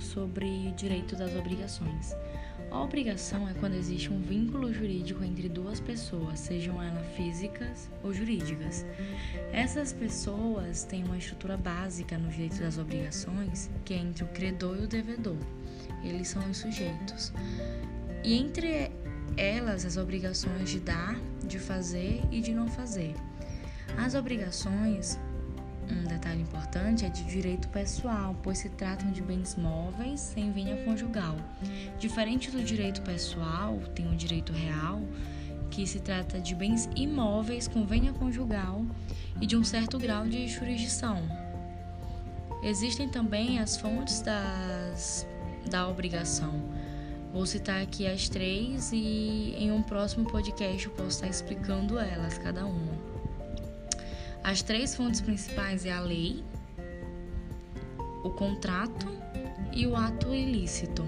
sobre o direito das obrigações. A obrigação é quando existe um vínculo jurídico entre duas pessoas, sejam elas físicas ou jurídicas. Essas pessoas têm uma estrutura básica no direito das obrigações, que é entre o credor e o devedor. Eles são os sujeitos. E entre elas, as obrigações de dar, de fazer e de não fazer. As obrigações um detalhe importante é de direito pessoal, pois se tratam de bens móveis sem vinha conjugal. Diferente do direito pessoal, tem o direito real, que se trata de bens imóveis com venha conjugal e de um certo grau de jurisdição. Existem também as fontes das, da obrigação. Vou citar aqui as três e em um próximo podcast eu posso estar explicando elas, cada uma. As três fontes principais é a lei, o contrato e o ato ilícito.